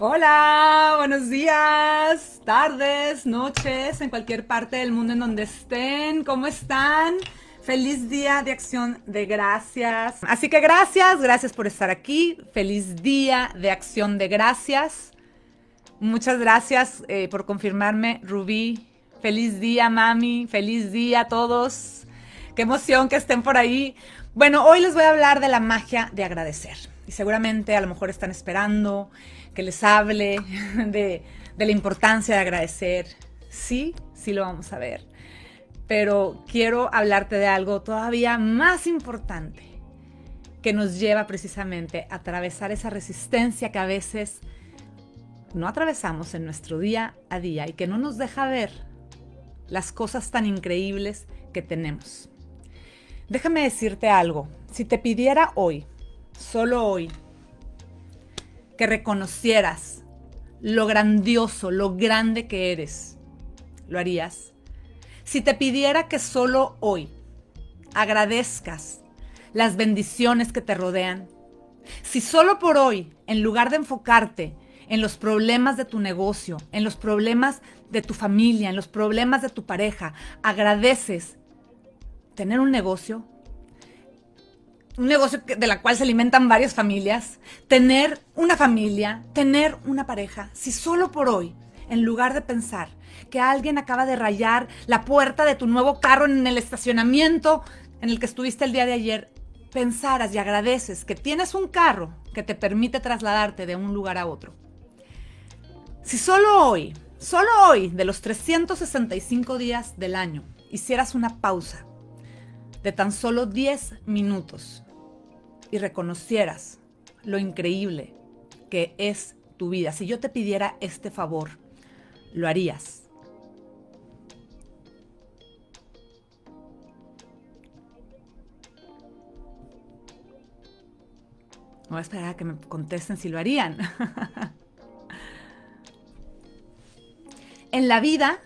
Hola, buenos días, tardes, noches, en cualquier parte del mundo en donde estén. ¿Cómo están? Feliz día de acción de gracias. Así que gracias, gracias por estar aquí. Feliz día de acción de gracias. Muchas gracias eh, por confirmarme, Rubí. Feliz día, mami. Feliz día a todos. Qué emoción que estén por ahí. Bueno, hoy les voy a hablar de la magia de agradecer. Y seguramente a lo mejor están esperando que les hable de, de la importancia de agradecer. Sí, sí lo vamos a ver. Pero quiero hablarte de algo todavía más importante que nos lleva precisamente a atravesar esa resistencia que a veces no atravesamos en nuestro día a día y que no nos deja ver las cosas tan increíbles que tenemos. Déjame decirte algo. Si te pidiera hoy, solo hoy, que reconocieras lo grandioso, lo grande que eres, ¿lo harías? Si te pidiera que solo hoy agradezcas las bendiciones que te rodean, si solo por hoy, en lugar de enfocarte en los problemas de tu negocio, en los problemas de tu familia, en los problemas de tu pareja, agradeces tener un negocio, un negocio de la cual se alimentan varias familias, tener una familia, tener una pareja, si solo por hoy, en lugar de pensar que alguien acaba de rayar la puerta de tu nuevo carro en el estacionamiento en el que estuviste el día de ayer, pensaras y agradeces que tienes un carro que te permite trasladarte de un lugar a otro. Si solo hoy, solo hoy, de los 365 días del año, hicieras una pausa de tan solo 10 minutos y reconocieras lo increíble que es tu vida, si yo te pidiera este favor, ¿lo harías? Voy a esperar a que me contesten si lo harían. en la vida,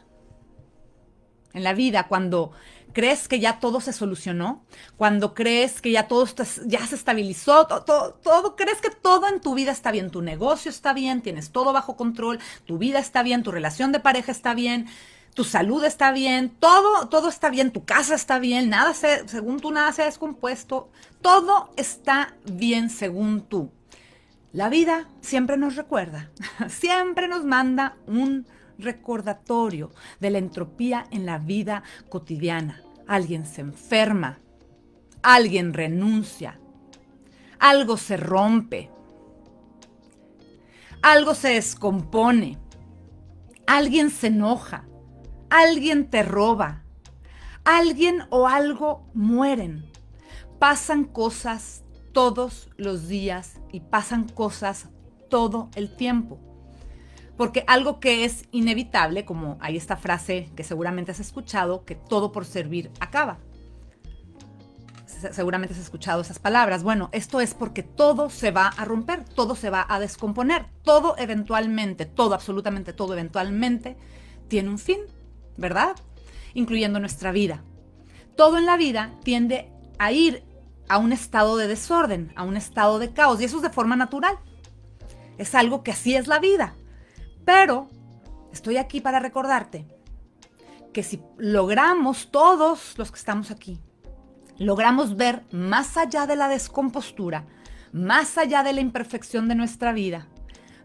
en la vida, cuando crees que ya todo se solucionó, cuando crees que ya todo ya se estabilizó, todo, crees que todo en tu vida está bien, tu negocio está bien, tienes todo bajo control, tu vida está bien, tu relación de pareja está bien, tu salud está bien, todo, todo está bien, tu casa está bien, nada se, según tú nada se ha descompuesto, todo está bien según tú. La vida siempre nos recuerda, siempre nos manda un recordatorio de la entropía en la vida cotidiana. Alguien se enferma, alguien renuncia, algo se rompe, algo se descompone, alguien se enoja, alguien te roba, alguien o algo mueren. Pasan cosas todos los días y pasan cosas todo el tiempo. Porque algo que es inevitable, como hay esta frase que seguramente has escuchado, que todo por servir acaba. Seguramente has escuchado esas palabras. Bueno, esto es porque todo se va a romper, todo se va a descomponer, todo eventualmente, todo, absolutamente todo eventualmente tiene un fin, ¿verdad? Incluyendo nuestra vida. Todo en la vida tiende a ir a un estado de desorden, a un estado de caos, y eso es de forma natural. Es algo que así es la vida. Pero estoy aquí para recordarte que si logramos todos los que estamos aquí, logramos ver más allá de la descompostura, más allá de la imperfección de nuestra vida,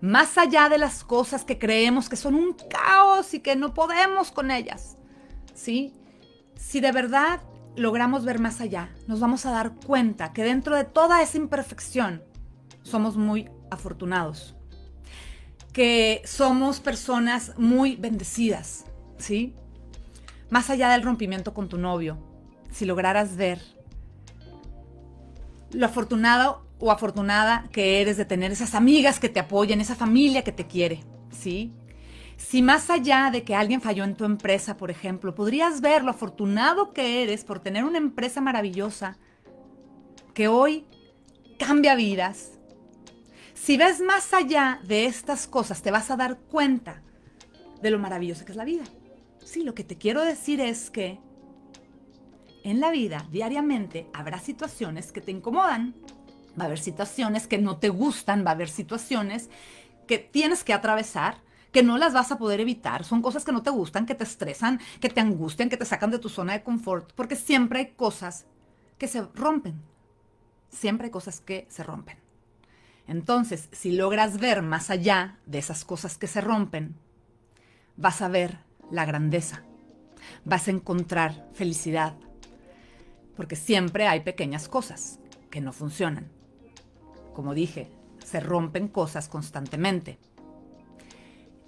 más allá de las cosas que creemos que son un caos y que no podemos con ellas, ¿sí? Si de verdad logramos ver más allá, nos vamos a dar cuenta que dentro de toda esa imperfección somos muy afortunados que somos personas muy bendecidas, ¿sí? Más allá del rompimiento con tu novio, si lograras ver lo afortunado o afortunada que eres de tener esas amigas que te apoyan, esa familia que te quiere, ¿sí? Si más allá de que alguien falló en tu empresa, por ejemplo, podrías ver lo afortunado que eres por tener una empresa maravillosa que hoy cambia vidas, si ves más allá de estas cosas, te vas a dar cuenta de lo maravillosa que es la vida. Sí, lo que te quiero decir es que en la vida, diariamente, habrá situaciones que te incomodan, va a haber situaciones que no te gustan, va a haber situaciones que tienes que atravesar, que no las vas a poder evitar. Son cosas que no te gustan, que te estresan, que te angustian, que te sacan de tu zona de confort, porque siempre hay cosas que se rompen. Siempre hay cosas que se rompen. Entonces, si logras ver más allá de esas cosas que se rompen, vas a ver la grandeza, vas a encontrar felicidad, porque siempre hay pequeñas cosas que no funcionan. Como dije, se rompen cosas constantemente.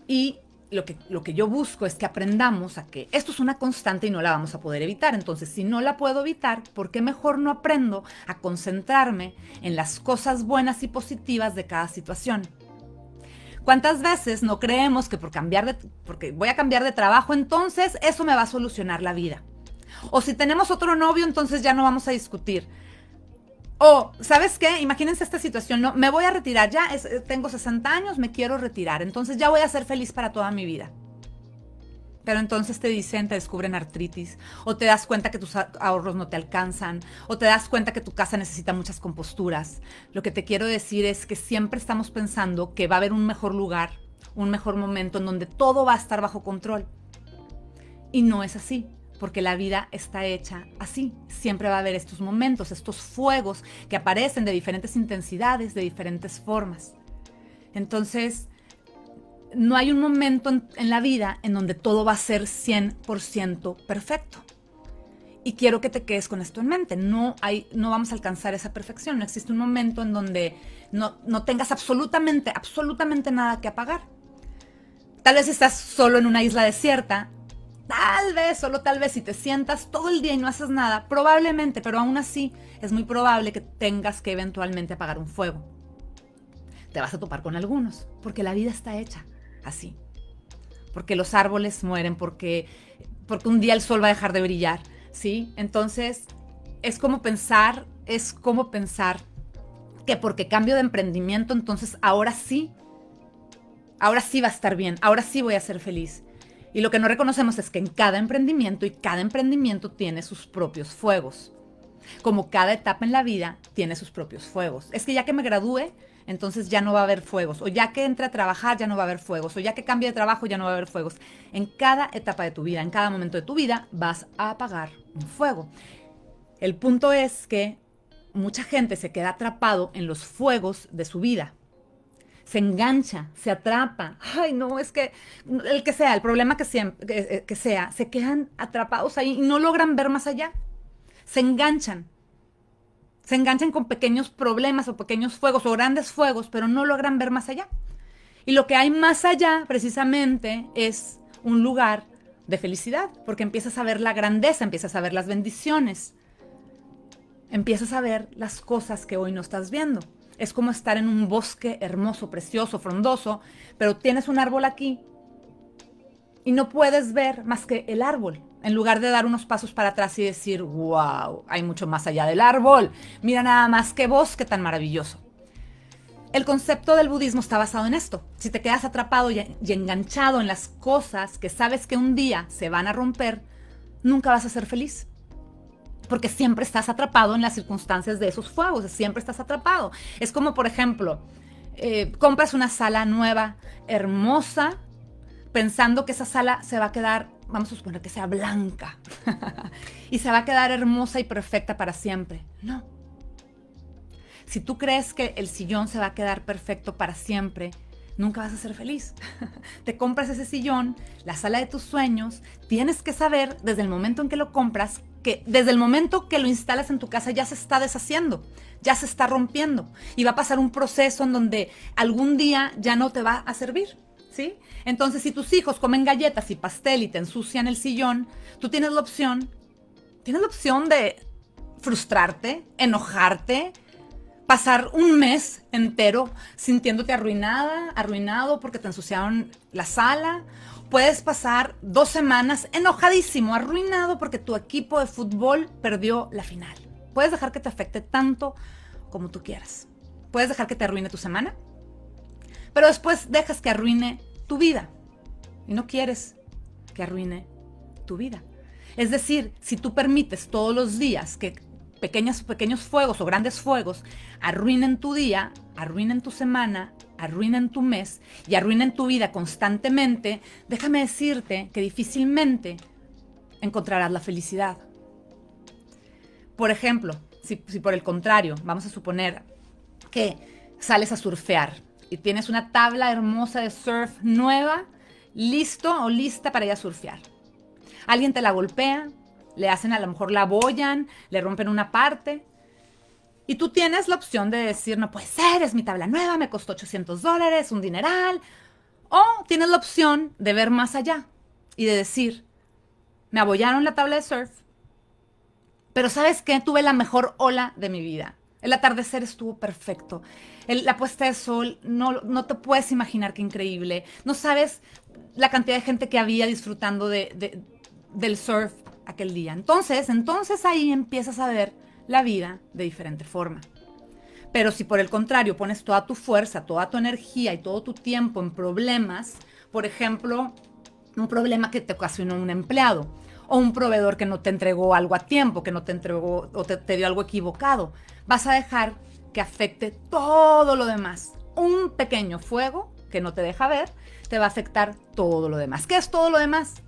Y lo que, lo que yo busco es que aprendamos a que esto es una constante y no la vamos a poder evitar. Entonces, si no la puedo evitar, ¿por qué mejor no aprendo a concentrarme en las cosas buenas y positivas de cada situación? ¿Cuántas veces no creemos que por cambiar de, porque voy a cambiar de trabajo, entonces eso me va a solucionar la vida? O si tenemos otro novio, entonces ya no vamos a discutir. O, ¿sabes qué? Imagínense esta situación, ¿no? Me voy a retirar, ya eh, tengo 60 años, me quiero retirar, entonces ya voy a ser feliz para toda mi vida. Pero entonces te dicen, te descubren artritis, o te das cuenta que tus ahorros no te alcanzan, o te das cuenta que tu casa necesita muchas composturas. Lo que te quiero decir es que siempre estamos pensando que va a haber un mejor lugar, un mejor momento en donde todo va a estar bajo control. Y no es así porque la vida está hecha así. Siempre va a haber estos momentos, estos fuegos que aparecen de diferentes intensidades, de diferentes formas. Entonces, no hay un momento en, la vida en donde todo va a ser 100% perfecto. Y quiero que te quedes con esto en mente. No, hay, no vamos a alcanzar esa perfección. No existe un momento en donde no, no tengas absolutamente, absolutamente nada que apagar. Tal vez estás solo en una isla desierta Tal vez, solo tal vez, si te sientas todo el día y no haces nada, probablemente, pero aún así es muy probable que tengas que eventualmente apagar un fuego. Te vas a topar con algunos, porque la vida está hecha así. Porque los árboles mueren, porque, porque un día el sol va a dejar de brillar, ¿sí? Entonces, es como pensar, es como pensar que porque cambio de emprendimiento, entonces ahora sí, ahora sí va a estar bien, ahora sí voy a ser feliz. Y lo que no reconocemos es que en cada emprendimiento y cada emprendimiento tiene sus propios fuegos. Como cada etapa en la vida tiene sus propios fuegos. Es que ya que me gradúe, entonces ya no va a haber fuegos. O ya que entre a trabajar, ya no va a haber fuegos. O ya que cambie de trabajo, ya no va a haber fuegos. En cada etapa de tu vida, en cada momento de tu vida, vas a apagar un fuego. El punto es que mucha gente se queda atrapado en los fuegos de su vida se engancha, se atrapa. Ay, no, es que el que sea, el problema eh, que, sea, se quedan atrapados ahí y no logran ver más allá. Se enganchan. Se enganchan con pequeños problemas o pequeños fuegos o grandes fuegos, pero no logran ver más allá. Y lo que hay más allá, precisamente, es un lugar de felicidad, porque empiezas a ver la grandeza, empiezas a ver las bendiciones, empiezas a ver las cosas que hoy no estás viendo. Es como estar en un bosque hermoso, precioso, frondoso, pero tienes un árbol aquí y no puedes ver más que el árbol. En lugar de dar unos pasos para atrás y decir, wow, hay mucho más allá del árbol. Mira nada más qué bosque tan maravilloso. El concepto del budismo está basado en esto. Si te quedas atrapado y, enganchado en las cosas que sabes que un día se van a romper, nunca vas a ser feliz porque siempre estás atrapado en las circunstancias de esos fuegos, siempre estás atrapado. Es como, por ejemplo, eh, compras una sala nueva, hermosa, pensando que esa sala se va a quedar, vamos a suponer que sea blanca, y se va a quedar hermosa y perfecta para siempre. No. Si tú crees que el sillón se va a quedar perfecto para siempre, nunca vas a ser feliz. Te compras ese sillón, la sala de tus sueños, tienes que saber desde el momento en que lo compras que desde el momento que lo instalas en tu casa ya se está deshaciendo, ya se está rompiendo y va a pasar un proceso en donde algún día ya no te va a servir, ¿sí? Entonces, si tus hijos comen galletas y pastel y te ensucian el sillón, tú tienes la opción, tienes la opción de frustrarte, enojarte, pasar un mes entero sintiéndote arruinada, arruinado porque te ensuciaron la sala puedes pasar dos semanas enojadísimo, arruinado porque tu equipo de fútbol perdió la final. Puedes dejar que te afecte tanto como tú quieras. Puedes dejar que te arruine tu semana, pero después dejas que arruine tu vida. Y no quieres que arruine tu vida. Es decir, si tú permites todos los días que pequeños, pequeños fuegos o grandes fuegos arruinen tu día, arruinen tu semana, arruinen tu mes y arruinen tu vida constantemente, déjame decirte que difícilmente encontrarás la felicidad. Por ejemplo, si, por el contrario, vamos a suponer que sales a surfear y tienes una tabla hermosa de surf nueva, listo o lista para ir a surfear. Alguien te la golpea, le hacen a lo mejor la bollan, le rompen una parte. Y tú tienes la opción de decir, no puede ser, es mi tabla nueva, me costó 800 dólares, un dineral. O tienes la opción de ver más allá y de decir, me abollaron la tabla de surf, pero ¿sabes qué? Tuve la mejor ola de mi vida. El atardecer estuvo perfecto. la puesta de sol, no, no te puedes imaginar qué increíble. No sabes la cantidad de gente que había disfrutando de, del surf aquel día. Entonces, entonces ahí empiezas a ver la vida de diferente forma. Pero si por el contrario pones toda tu fuerza, toda tu energía y todo tu tiempo en problemas, por ejemplo, un problema que te ocasionó un empleado o un proveedor que no te entregó algo a tiempo, que no te entregó o te, dio algo equivocado, vas a dejar que afecte todo lo demás. Un pequeño fuego que no te deja ver, te va a afectar todo lo demás. ¿Qué es todo lo demás?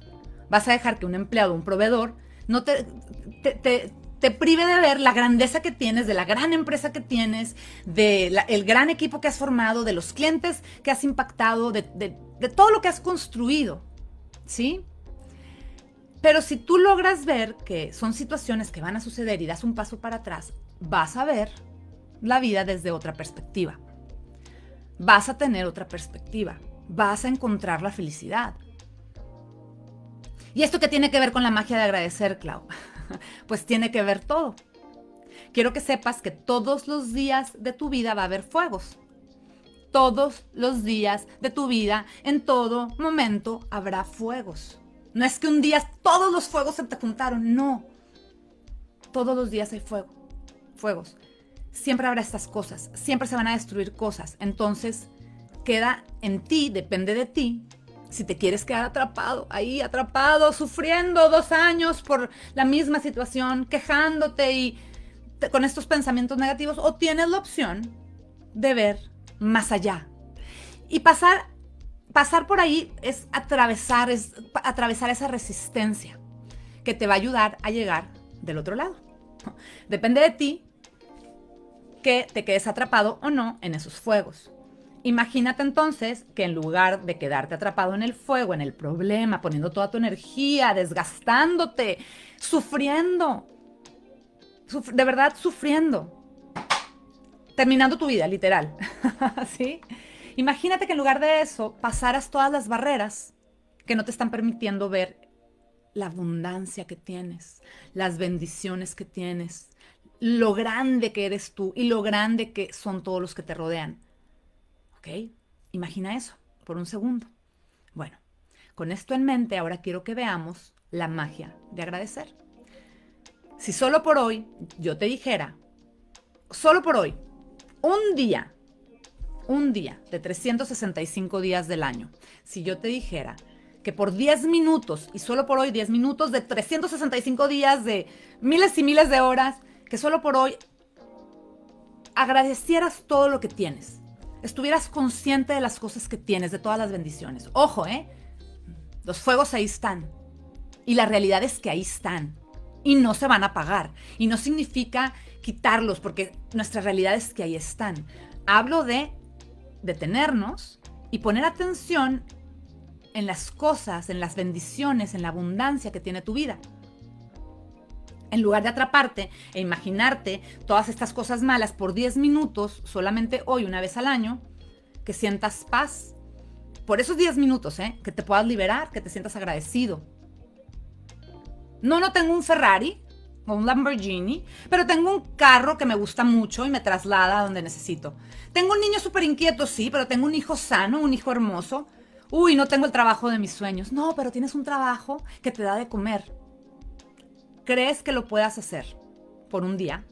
Vas a dejar que un empleado, un proveedor, no te, prive de ver la grandeza que tienes, de la gran empresa que tienes, del el gran equipo que has formado, de los clientes que has impactado, de, de todo lo que has construido. ¿Sí? Pero si tú logras ver que son situaciones que van a suceder y das un paso para atrás, vas a ver la vida desde otra perspectiva. Vas a tener otra perspectiva. Vas a encontrar la felicidad. ¿Y esto qué tiene que ver con la magia de agradecer, Clau? pues tiene que ver todo. Quiero que sepas que todos los días de tu vida va a haber fuegos. Todos los días de tu vida, en todo momento, habrá fuegos. No es que un día todos los fuegos se te juntaron, no. Todos los días hay fuego, fuegos. Siempre habrá estas cosas, siempre se van a destruir cosas. Entonces, queda en ti, depende de ti, si te quieres quedar atrapado, ahí atrapado, sufriendo dos años por la misma situación, quejándote y con estos pensamientos negativos, o tienes la opción de ver más allá y pasar pasar por ahí es atravesar, es atravesar esa resistencia que te va a ayudar a llegar del otro lado. Depende de ti que te quedes atrapado o no en esos fuegos. Imagínate entonces que en lugar de quedarte atrapado en el fuego, en el problema, poniendo toda tu energía, desgastándote, sufriendo, de verdad sufriendo, terminando tu vida, literal, ¿sí? Imagínate que en lugar de eso pasaras todas las barreras que no te están permitiendo ver la abundancia que tienes, las bendiciones que tienes, lo grande que eres tú y lo grande que son todos los que te rodean. ¿Ok? Imagina eso por un segundo. Bueno, con esto en mente, ahora quiero que veamos la magia de agradecer. Si solo por hoy yo te dijera, solo por hoy, un día un día de 365 días del año, si yo te dijera que por 10 minutos, y solo por hoy 10 minutos de 365 días, de miles y miles de horas, que solo por hoy agradecieras todo lo que tienes, estuvieras consciente de las cosas que tienes, de todas las bendiciones. Ojo, ¿eh? Los fuegos ahí están. Y la realidad es que ahí están. Y no se van a apagar. Y no significa quitarlos, porque nuestra realidad es que ahí están. Hablo de detenernos y poner atención en las cosas, en las bendiciones, en la abundancia que tiene tu vida. En lugar de atraparte e imaginarte todas estas cosas malas por 10 minutos, solamente hoy, una vez al año, que sientas paz. Por esos 10 minutos, ¿eh? que te puedas liberar, que te sientas agradecido. No, no tengo un Ferrari, o un Lamborghini, pero tengo un carro que me gusta mucho y me traslada donde necesito. Tengo un niño súper inquieto, sí, pero tengo un hijo sano, un hijo hermoso. Uy, no tengo el trabajo de mis sueños. No, pero tienes un trabajo que te da de comer. ¿Crees que lo puedas hacer por un día?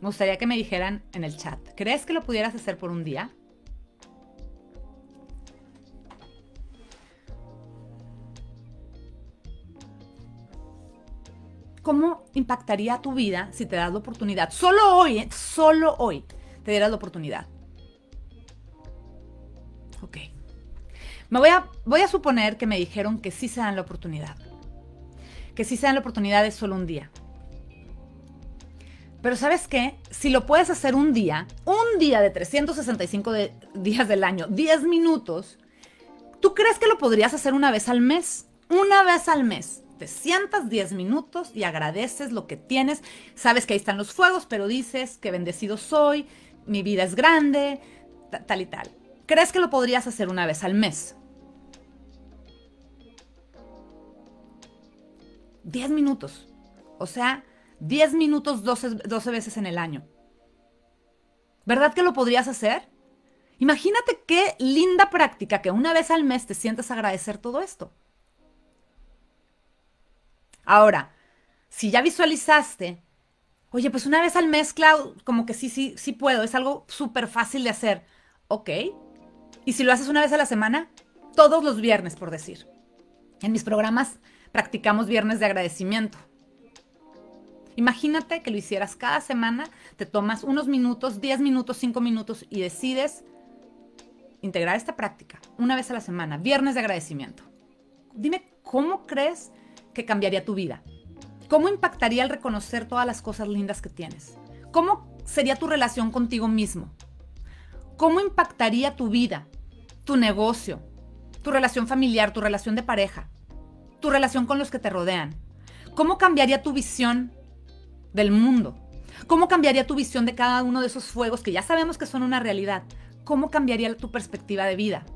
Me gustaría que me dijeran en el chat, ¿crees que lo pudieras hacer por un día? ¿Cómo impactaría tu vida si te das la oportunidad? Solo hoy, ¿eh? solo hoy te dieras la oportunidad. Ok. Me voy a, voy a suponer que me dijeron que sí se dan la oportunidad. Que sí se dan la oportunidad de solo un día. Pero ¿sabes qué? Si lo puedes hacer un día, un día de 365 días del año, 10 minutos, ¿tú crees que lo podrías hacer una vez al mes? Una vez al mes. Te sientas 10 minutos y agradeces lo que tienes. Sabes que ahí están los fuegos, pero dices que bendecido soy, mi vida es grande, tal y tal. ¿Crees que lo podrías hacer una vez al mes? 10 minutos. O sea, 10 minutos 12, 12 veces en el año. ¿Verdad que lo podrías hacer? Imagínate qué linda práctica que una vez al mes te sientas agradecer todo esto. Ahora, si ya visualizaste, oye, pues una vez al mes, Clau, como que sí, sí, sí puedo, es algo súper fácil de hacer. Ok. ¿Y si lo haces una vez a la semana? Todos los viernes, por decir. En mis programas practicamos viernes de agradecimiento. Imagínate que lo hicieras cada semana, te tomas unos minutos, 10 minutos, 5 minutos y decides integrar esta práctica una vez a la semana, viernes de agradecimiento. Dime, ¿cómo crees que cambiaría tu vida? ¿Cómo impactaría el reconocer todas las cosas lindas que tienes? ¿Cómo sería tu relación contigo mismo? ¿Cómo impactaría tu vida, tu negocio, tu relación familiar, tu relación de pareja, tu relación con los que te rodean? ¿Cómo cambiaría tu visión del mundo? ¿Cómo cambiaría tu visión de cada uno de esos fuegos que ya sabemos que son una realidad? ¿Cómo cambiaría tu perspectiva de vida?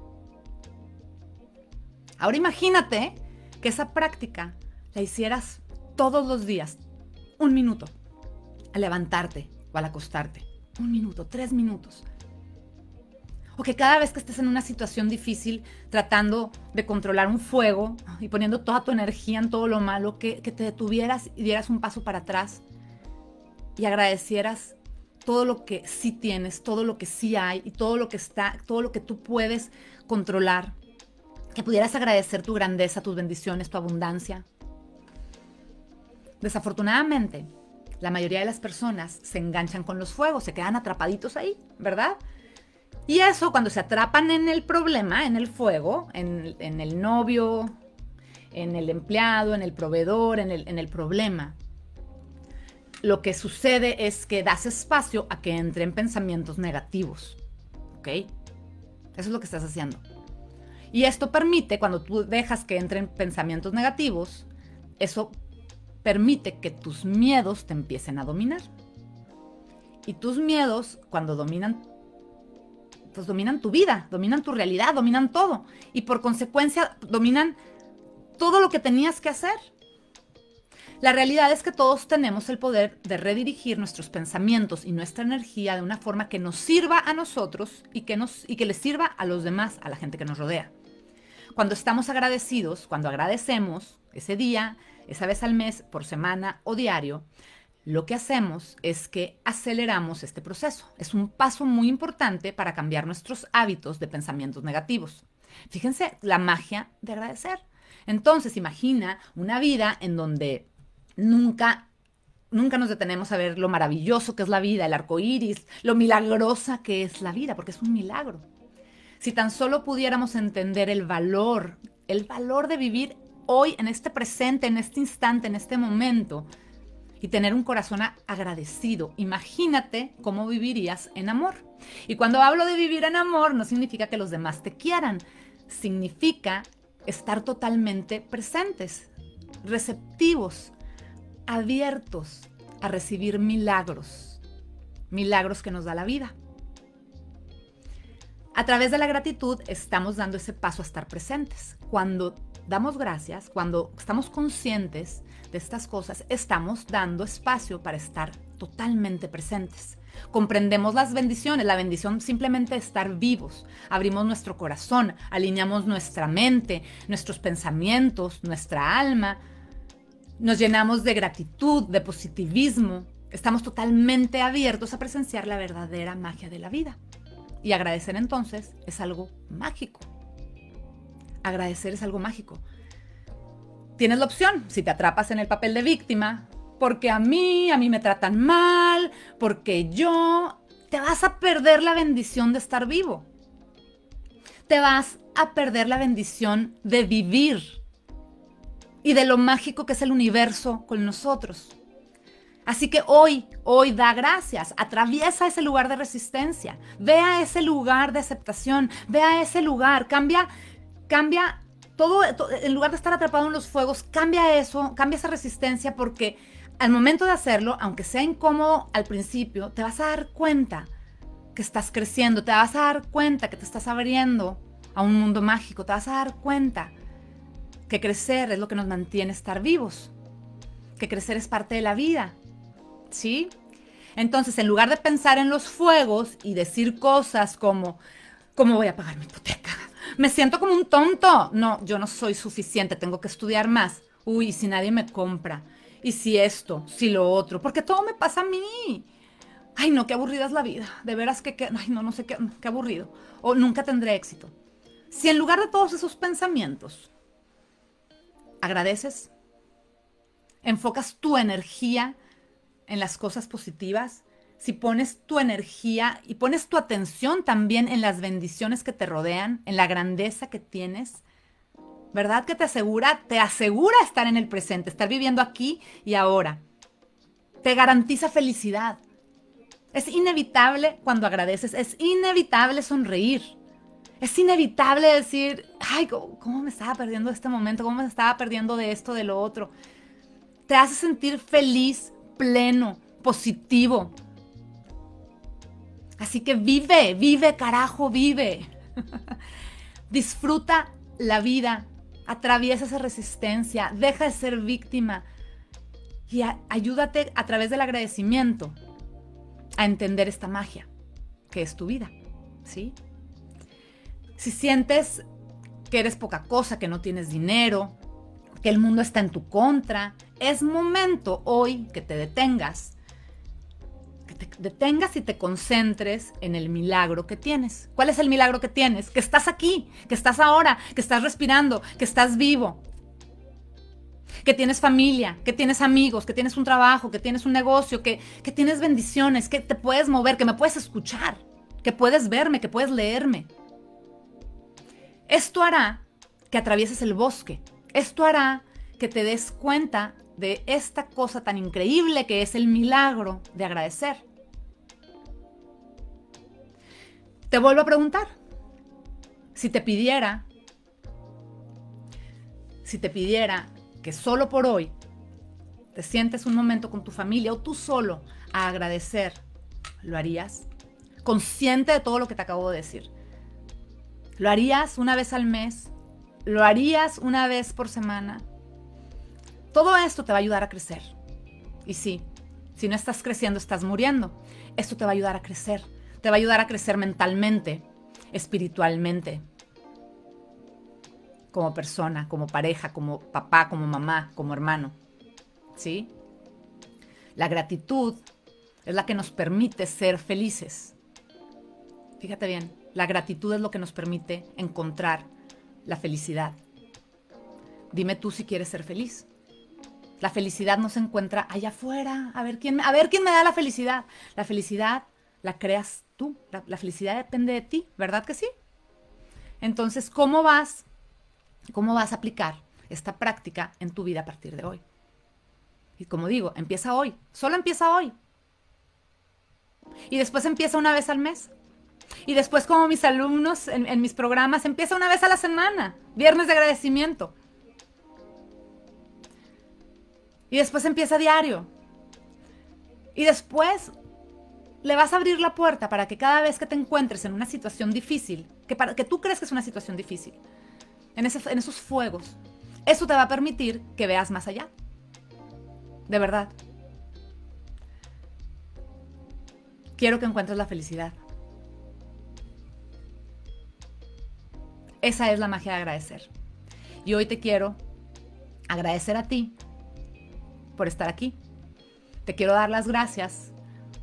Ahora imagínate que esa práctica la hicieras todos los días, un minuto, al levantarte o al acostarte. Un minuto, tres minutos. O que cada vez que estés en una situación difícil, tratando de controlar un fuego y poniendo toda tu energía en todo lo malo, que, que te detuvieras y dieras un paso para atrás y agradecieras todo lo que sí tienes, todo lo que sí hay y todo lo que está, todo lo que tú puedes controlar. Que pudieras agradecer tu grandeza, tus bendiciones, tu abundancia. Desafortunadamente, la mayoría de las personas se enganchan con los fuegos, se quedan atrapaditos ahí, ¿verdad? Y eso, cuando se atrapan en el problema, en el fuego, en, el novio, en el empleado, en el proveedor, en el, problema, lo que sucede es que das espacio a que entren pensamientos negativos. ¿Ok? Eso es lo que estás haciendo. Y esto permite, cuando tú dejas que entren pensamientos negativos, eso permite que tus miedos te empiecen a dominar. Y tus miedos, cuando dominan, pues dominan tu vida, dominan tu realidad, dominan todo. Y por consecuencia, dominan todo lo que tenías que hacer. La realidad es que todos tenemos el poder de redirigir nuestros pensamientos y nuestra energía de una forma que nos sirva a nosotros y que, nos, y que les sirva a los demás, a la gente que nos rodea. Cuando estamos agradecidos, cuando agradecemos ese día, esa vez al mes, por semana o diario, lo que hacemos es que aceleramos este proceso. Es un paso muy importante para cambiar nuestros hábitos de pensamientos negativos. Fíjense la magia de agradecer. Entonces, imagina una vida en donde nunca, nunca nos detenemos a ver lo maravilloso que es la vida, el arco iris, lo milagrosa que es la vida, porque es un milagro. Si tan solo pudiéramos entender el valor, el valor de vivir hoy, en este presente, en este instante, en este momento, y tener un corazón agradecido. Imagínate cómo vivirías en amor. Y cuando hablo de vivir en amor, no significa que los demás te quieran, significa estar totalmente presentes, receptivos, abiertos a recibir milagros, milagros que nos da la vida. A través de la gratitud estamos dando ese paso a estar presentes. Cuando damos gracias, cuando estamos conscientes de estas cosas, estamos dando espacio para estar totalmente presentes. Comprendemos las bendiciones, la bendición simplemente estar vivos. Abrimos nuestro corazón, alineamos nuestra mente, nuestros pensamientos, nuestra alma, nos llenamos de gratitud, de positivismo. Estamos totalmente abiertos a presenciar la verdadera magia de la vida. Y agradecer entonces es algo mágico. Agradecer es algo mágico. Tienes la opción, si te atrapas en el papel de víctima, porque a mí, a mí me tratan mal, porque yo, te vas a perder la bendición de estar vivo. Te vas a perder la bendición de vivir y de lo mágico que es el universo con nosotros. Así que hoy, hoy da gracias, atraviesa ese lugar de resistencia, ve a ese lugar de aceptación, ve a ese lugar, cambia, cambia todo, en lugar de estar atrapado en los fuegos, cambia eso, cambia esa resistencia porque al momento de hacerlo, aunque sea incómodo al principio, te vas a dar cuenta que estás creciendo, te vas a dar cuenta que te estás abriendo a un mundo mágico, te vas a dar cuenta que crecer es lo que nos mantiene estar vivos, que crecer es parte de la vida, ¿sí? Entonces, en lugar de pensar en los fuegos y decir cosas como, ¿cómo voy a pagar mi hipoteca? Me siento como un tonto. No, yo no soy suficiente, tengo que estudiar más. Uy, si nadie me compra. Y si esto, si lo otro, porque todo me pasa a mí. Ay, no, qué aburrida es la vida. De veras que, ay, no, no sé qué, qué aburrido. O nunca tendré éxito. Si en lugar de todos esos pensamientos, agradeces, enfocas tu energía en las cosas positivas, si pones tu energía y pones tu atención también en las bendiciones que te rodean, en la grandeza que tienes, ¿verdad? Que te asegura, te asegura estar en el presente, estar viviendo aquí y ahora. Te garantiza felicidad. Es inevitable cuando agradeces, es inevitable sonreír. Es inevitable decir, ay, ¿cómo, me estaba perdiendo este momento? ¿Cómo me estaba perdiendo de esto, de lo otro? Te hace sentir feliz, pleno, positivo. Así que vive, vive, carajo, vive. Disfruta la vida, atraviesa esa resistencia, deja de ser víctima y ayúdate a través del agradecimiento a entender esta magia que es tu vida, ¿sí? Si sientes que eres poca cosa, que no tienes dinero, que el mundo está en tu contra, es momento hoy que te detengas. Que te detengas y te concentres en el milagro que tienes. ¿Cuál es el milagro que tienes? Que estás aquí, que estás ahora, que estás respirando, que estás vivo. Que tienes familia, que tienes amigos, que tienes un trabajo, que tienes un negocio, que, que tienes bendiciones, que te puedes mover, que me puedes escuchar, que puedes verme, que puedes leerme. Esto hará que atravieses el bosque. Esto hará que te des cuenta de esta cosa tan increíble que es el milagro de agradecer. Te vuelvo a preguntar, si te pidiera, si te pidiera que solo por hoy te sientes un momento con tu familia o tú solo a agradecer, ¿lo harías? Consciente de todo lo que te acabo de decir. ¿Lo harías una vez al mes? ¿Lo harías una vez por semana? Todo esto te va a ayudar a crecer. Y sí, si no estás creciendo, estás muriendo. Esto te va a ayudar a crecer. Te va a ayudar a crecer mentalmente, espiritualmente, como persona, como pareja, como papá, como mamá, como hermano. ¿Sí? La gratitud es la que nos permite ser felices. Fíjate bien, la gratitud es lo que nos permite encontrar la felicidad. Dime tú si quieres ser feliz. La felicidad no se encuentra allá afuera. A ver quién, a ver quién me da la felicidad. La felicidad la creas tú. La, felicidad depende de ti, ¿verdad que sí? Entonces, ¿cómo vas? ¿Cómo vas a aplicar esta práctica en tu vida a partir de hoy? Y como digo, empieza hoy. Solo empieza hoy. Y después empieza una vez al mes. Y después, como mis alumnos en, mis programas, empieza una vez a la semana, viernes de agradecimiento. Y después empieza diario. Y después le vas a abrir la puerta para que cada vez que te encuentres en una situación difícil, que, para, que tú crees que es una situación difícil, en, en esos fuegos, eso te va a permitir que veas más allá. De verdad. Quiero que encuentres la felicidad. Esa es la magia de agradecer. Y hoy te quiero agradecer a ti por estar aquí. Te quiero dar las gracias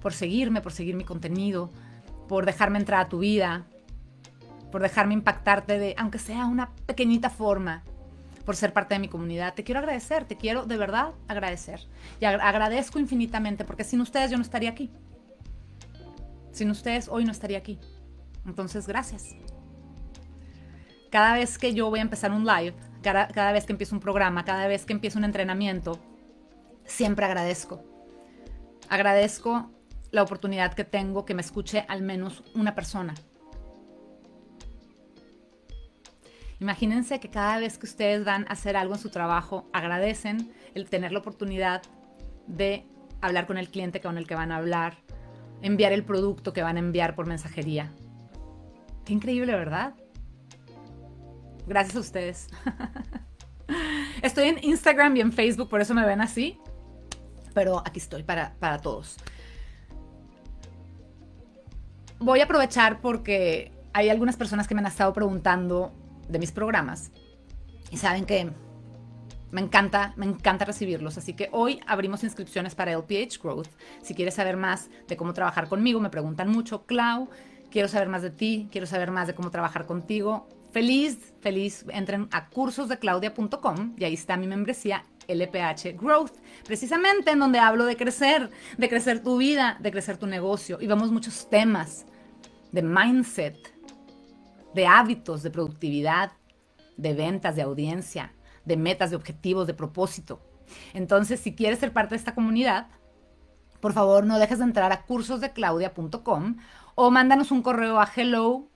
por seguirme, por seguir mi contenido, por dejarme entrar a tu vida, por dejarme impactarte de, aunque sea una pequeñita forma, por ser parte de mi comunidad. Te quiero agradecer, te quiero de verdad agradecer. Y agradezco infinitamente porque sin ustedes yo no estaría aquí. Sin ustedes hoy no estaría aquí. Entonces, gracias. Cada vez que yo voy a empezar un live, cada, cada vez que empiezo un programa, cada vez que empiezo un entrenamiento, siempre agradezco. Agradezco la oportunidad que tengo que me escuche al menos una persona. Imagínense que cada vez que ustedes van a hacer algo en su trabajo, agradecen el tener la oportunidad de hablar con el cliente con el que van a hablar, enviar el producto que van a enviar por mensajería. Qué increíble, ¿verdad? Gracias a ustedes. Estoy en Instagram y en Facebook, por eso me ven así. Pero aquí estoy para, para todos. Voy a aprovechar porque hay algunas personas que me han estado preguntando de mis programas y saben que me encanta, me encanta recibirlos. Así que hoy abrimos inscripciones para LPH Growth. Si quieres saber más de cómo trabajar conmigo, me preguntan mucho, Clau, quiero saber más de ti, quiero saber más de cómo trabajar contigo. Feliz, feliz, entren a cursosdeclaudia.com y ahí está mi membresía LPH Growth, precisamente en donde hablo de crecer, de crecer tu vida, de crecer tu negocio. Y vemos muchos temas de mindset, de hábitos, de productividad, de ventas, de audiencia, de metas, de objetivos, de propósito. Entonces, si quieres ser parte de esta comunidad, por favor no dejes de entrar a cursosdeclaudia.com o mándanos un correo a hello,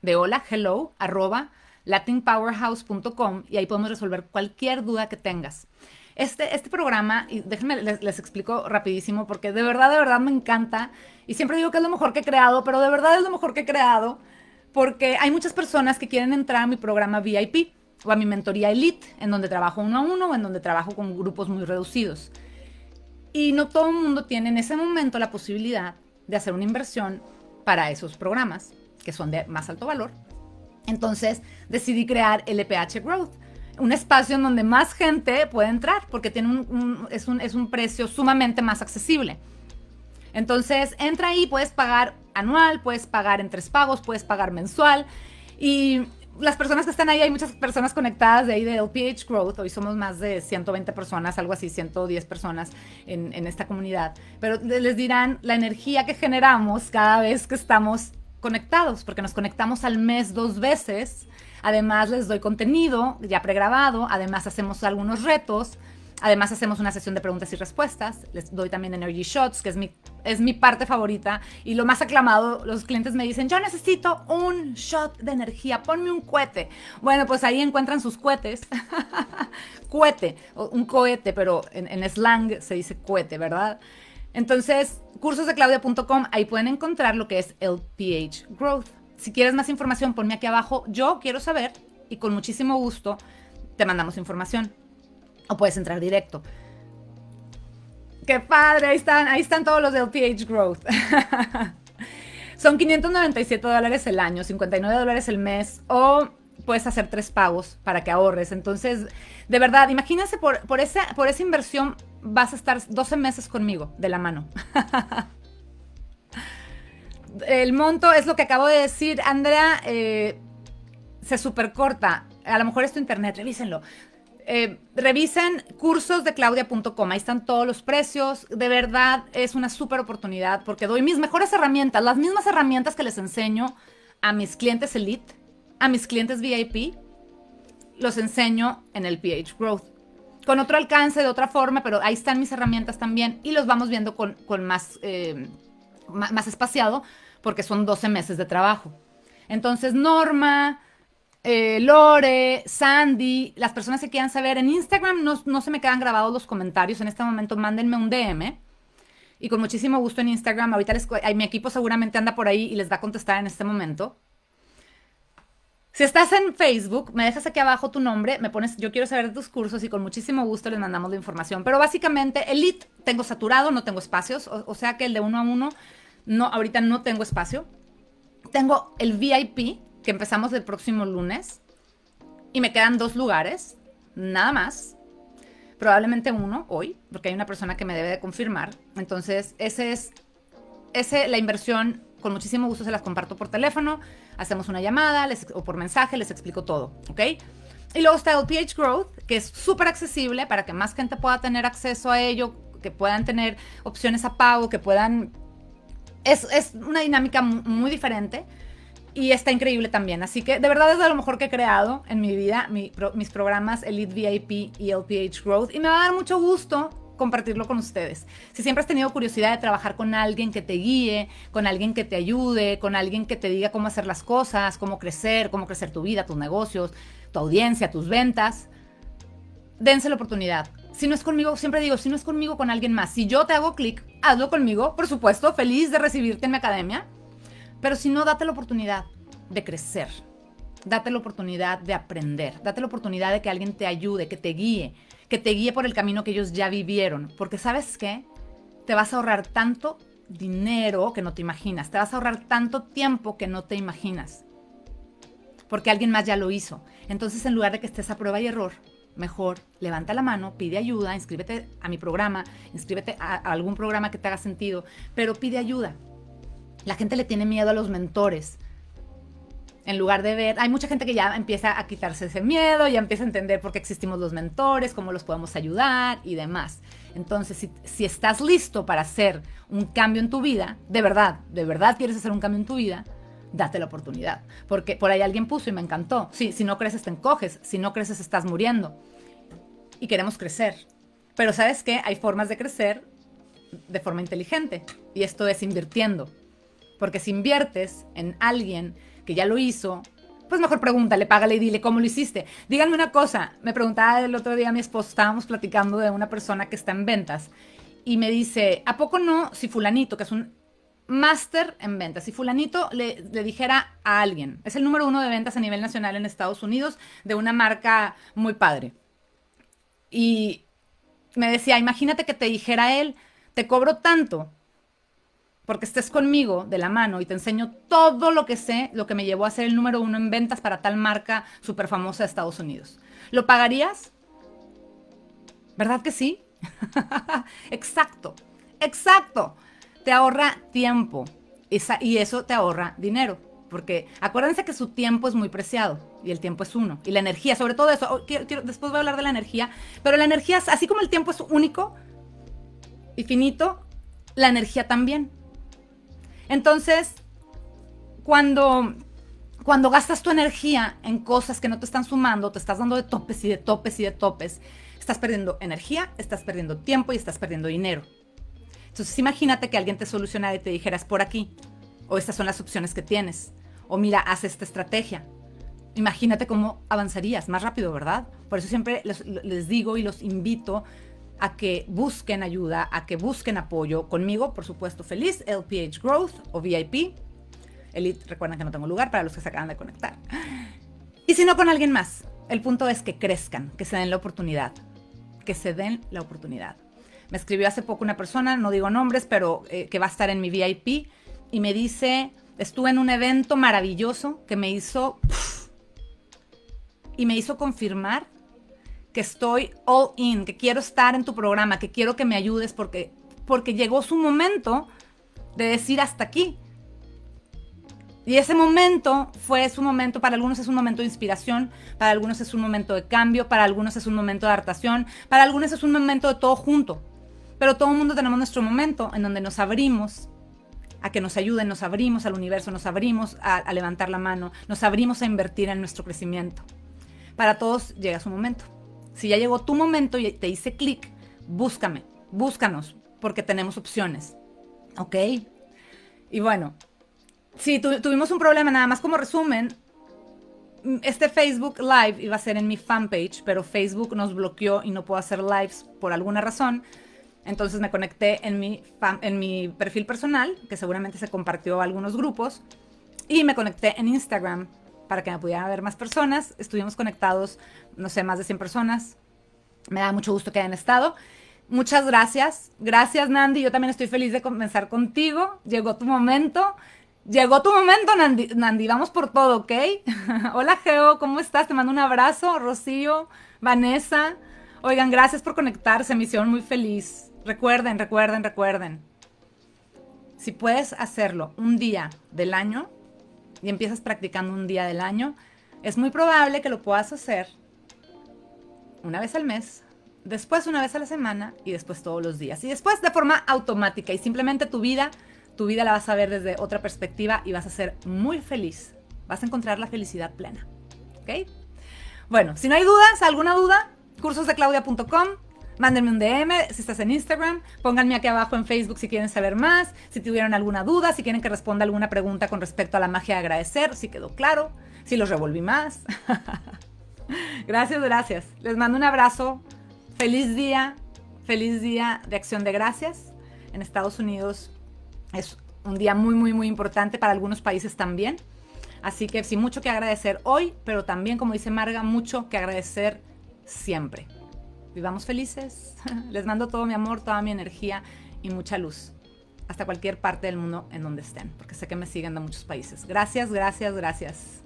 de hola, hello, arroba, latinpowerhouse.com y ahí podemos resolver cualquier duda que tengas. Este, este programa, y déjenme, les, les, explico rapidísimo porque de verdad, de verdad me encanta y siempre digo que es lo mejor que he creado, pero de verdad es lo mejor que he creado porque hay muchas personas que quieren entrar a mi programa VIP o a mi mentoría Elite, en donde trabajo uno a uno o en donde trabajo con grupos muy reducidos. Y no todo el mundo tiene en ese momento la posibilidad de hacer una inversión para esos programas, que son de más alto valor. Entonces decidí crear LPH Growth, un espacio en donde más gente puede entrar, porque tiene es, un, es un precio sumamente más accesible. Entonces entra ahí, puedes pagar anual, puedes pagar en tres pagos, puedes pagar mensual. Y las personas que están ahí, hay muchas personas conectadas de ahí de LPH Growth. Hoy somos más de 120 personas, algo así, 110 personas en, en esta comunidad. Pero les dirán la energía que generamos cada vez que estamos conectados, porque nos conectamos al mes dos veces. Además, les doy contenido ya pregrabado. Además, hacemos algunos retos. Además hacemos una sesión de preguntas y respuestas. Les doy también Energy Shots, que es mi, es mi parte favorita. Y lo más aclamado, los clientes me dicen, yo necesito un shot de energía, ponme un cohete. Bueno, pues ahí encuentran sus cohetes. cohete, un cohete, pero en, en, slang se dice cohete, ¿verdad? Entonces, cursosdeclaudia.com, ahí pueden encontrar lo que es el pH Growth. Si quieres más información, ponme aquí abajo. Yo quiero saber y con muchísimo gusto te mandamos información o puedes entrar directo. ¡Qué padre! Ahí están, ahí están todos los del PH Growth. Son 597 dólares el año, 59 dólares el mes o puedes hacer tres pagos para que ahorres. Entonces, de verdad, imagínense por, por, esa, por esa inversión vas a estar 12 meses conmigo de la mano. el monto es lo que acabo de decir. Andrea, eh, se supercorta. A lo mejor es tu internet, revísenlo. Eh, revisen cursos de claudia.com, ahí están todos los precios. De verdad es una súper oportunidad porque doy mis mejores herramientas, las mismas herramientas que les enseño a mis clientes Elite, a mis clientes VIP, los enseño en el PH Growth. Con otro alcance, de otra forma, pero ahí están mis herramientas también y los vamos viendo con, más, eh, más espaciado porque son 12 meses de trabajo. Entonces, Norma, eh, Lore, Sandy, las personas que quieran saber. En Instagram no, se me quedan grabados los comentarios. En este momento mándenme un DM. Y con muchísimo gusto en Instagram. Ahorita les, mi equipo seguramente anda por ahí y les va a contestar en este momento. Si estás en Facebook, me dejas aquí abajo tu nombre, me pones, yo quiero saber tus cursos y con muchísimo gusto les mandamos la información. Pero básicamente, Elite tengo saturado, no tengo espacios, o, o sea que el de uno a uno, no, ahorita no tengo espacio. Tengo el VIP, que empezamos el próximo lunes y me quedan dos lugares, nada más. Probablemente uno hoy, porque hay una persona que me debe de confirmar. Entonces, ese es ese, la inversión, con muchísimo gusto se las comparto por teléfono, hacemos una llamada o por mensaje, les explico todo, ¿ok? Y luego está el PH Growth, que es súper accesible para que más gente pueda tener acceso a ello, que puedan tener opciones a pago, que puedan... Es, es una dinámica muy diferente y está increíble también. Así que de verdad es de lo mejor que he creado en mi vida, mis programas Elite VIP y LPH Growth. Y me va a dar mucho gusto compartirlo con ustedes. Si siempre has tenido curiosidad de trabajar con alguien que te guíe, con alguien que te ayude, con alguien que te diga cómo hacer las cosas, cómo crecer, cómo crecer tu vida, tus negocios, tu audiencia, tus ventas, dense la oportunidad. Si no es conmigo, siempre digo, si no es conmigo, con alguien más. Si yo te hago clic, hazlo conmigo, por supuesto, feliz de recibirte en mi academia. Pero si no, date la oportunidad de crecer. Date la oportunidad de aprender. Date la oportunidad de que alguien te ayude, que te guíe, que te guíe por el camino que ellos ya vivieron. Porque sabes qué? Te vas a ahorrar tanto dinero que no te imaginas. Te vas a ahorrar tanto tiempo que no te imaginas. Porque alguien más ya lo hizo. Entonces, en lugar de que estés a prueba y error, mejor levanta la mano, pide ayuda, inscríbete a mi programa, inscríbete a algún programa que te haga sentido, pero pide ayuda. La gente le tiene miedo a los mentores. En lugar de ver, hay mucha gente que ya empieza a quitarse ese miedo, ya empieza a entender por qué existimos los mentores, cómo los podemos ayudar y demás. Entonces, si, estás listo para hacer un cambio en tu vida, de verdad, de verdad quieres hacer un cambio en tu vida, date la oportunidad. Porque por ahí alguien puso y me encantó. Sí, si no creces te encoges, si no creces estás muriendo. Y queremos crecer. Pero sabes qué? Hay formas de crecer de forma inteligente. Y esto es invirtiendo. Porque si inviertes en alguien que ya lo hizo, pues mejor pregúntale, págale y dile cómo lo hiciste. Díganme una cosa, me preguntaba el otro día mi esposo, estábamos platicando de una persona que está en ventas y me dice, ¿a poco no si fulanito, que es un máster en ventas, si fulanito le, le, dijera a alguien, es el número uno de ventas a nivel nacional en Estados Unidos de una marca muy padre. Y me decía, imagínate que te dijera él, te cobro tanto porque estés conmigo de la mano y te enseño todo lo que sé, lo que me llevó a ser el número uno en ventas para tal marca súper famosa de Estados Unidos. ¿Lo pagarías? ¿Verdad que sí? exacto, exacto. Te ahorra tiempo y eso te ahorra dinero. Porque acuérdense que su tiempo es muy preciado y el tiempo es uno. Y la energía, sobre todo eso, oh, después voy a hablar de la energía, pero la energía, así como el tiempo es único y finito, la energía también. Entonces, cuando, cuando gastas tu energía en cosas que no te están sumando, te estás dando de topes y de topes y de topes, estás perdiendo energía, estás perdiendo tiempo y estás perdiendo dinero. Entonces, imagínate que alguien te solucionara y te dijera, es por aquí, o estas son las opciones que tienes, o mira, haz esta estrategia. Imagínate cómo avanzarías más rápido, ¿verdad? Por eso siempre les, les digo y los invito a que busquen ayuda, a que busquen apoyo. Conmigo, por supuesto, feliz, LPH Growth o VIP. Elite, recuerden que no tengo lugar para los que se acaban de conectar. Y si no, con alguien más. El punto es que crezcan, que se den la oportunidad. Que se den la oportunidad. Me escribió hace poco una persona, no digo nombres, pero eh, que va a estar en mi VIP y me dice, estuve en un evento maravilloso que me hizo... y me hizo confirmar que estoy all in, que quiero estar en tu programa, que quiero que me ayudes porque, porque llegó su momento de decir hasta aquí. Y ese momento fue su momento, para algunos es un momento de inspiración, para algunos es un momento de cambio, para algunos es un momento de adaptación, para algunos es un momento de todo junto. Pero todo el mundo tenemos nuestro momento en donde nos abrimos a que nos ayuden, nos abrimos al universo, nos abrimos a, a levantar la mano, nos abrimos a invertir en nuestro crecimiento. Para todos llega su momento. Si ya llegó tu momento y te hice clic, búscame, búscanos, porque tenemos opciones. ¿Ok? Y bueno, si tuvimos un problema, nada más como resumen, este Facebook Live iba a ser en mi fanpage, pero Facebook nos bloqueó y no puedo hacer lives por alguna razón. Entonces me conecté en mi, en mi perfil personal, que seguramente se compartió a algunos grupos, y me conecté en Instagram para que me pudieran ver más personas. Estuvimos conectados, no sé, más de 100 personas. Me da mucho gusto que hayan estado. Muchas gracias. Gracias, Nandi. Yo también estoy feliz de comenzar contigo. Llegó tu momento. Llegó tu momento, Nandi. Nandi, vamos por todo, ¿ok? Hola, Geo, ¿cómo estás? Te mando un abrazo. Rocío, Vanessa. Oigan, gracias por conectarse. Me hicieron muy feliz. Recuerden, recuerden, recuerden. Si puedes hacerlo un día del año, y empiezas practicando un día del año, es muy probable que lo puedas hacer una vez al mes, después una vez a la semana y después todos los días. Y después de forma automática y simplemente tu vida, tu vida la vas a ver desde otra perspectiva y vas a ser muy feliz. Vas a encontrar la felicidad plena. ¿Ok? Bueno, si no hay dudas, alguna duda, cursosdeclaudia.com. Mándenme un DM si estás en Instagram. Pónganme aquí abajo en Facebook si quieren saber más. Si tuvieron alguna duda, si quieren que responda alguna pregunta con respecto a la magia de agradecer, si quedó claro, si los revolví más. gracias, gracias. Les mando un abrazo. Feliz día. Feliz día de acción de gracias. En Estados Unidos es un día muy, muy, muy importante para algunos países también. Así que sí, mucho que agradecer hoy, pero también, como dice Marga, mucho que agradecer siempre. Vivamos felices. Les mando todo mi amor, toda mi energía y mucha luz hasta cualquier parte del mundo en donde estén, porque sé que me siguen de muchos países. Gracias, gracias, gracias.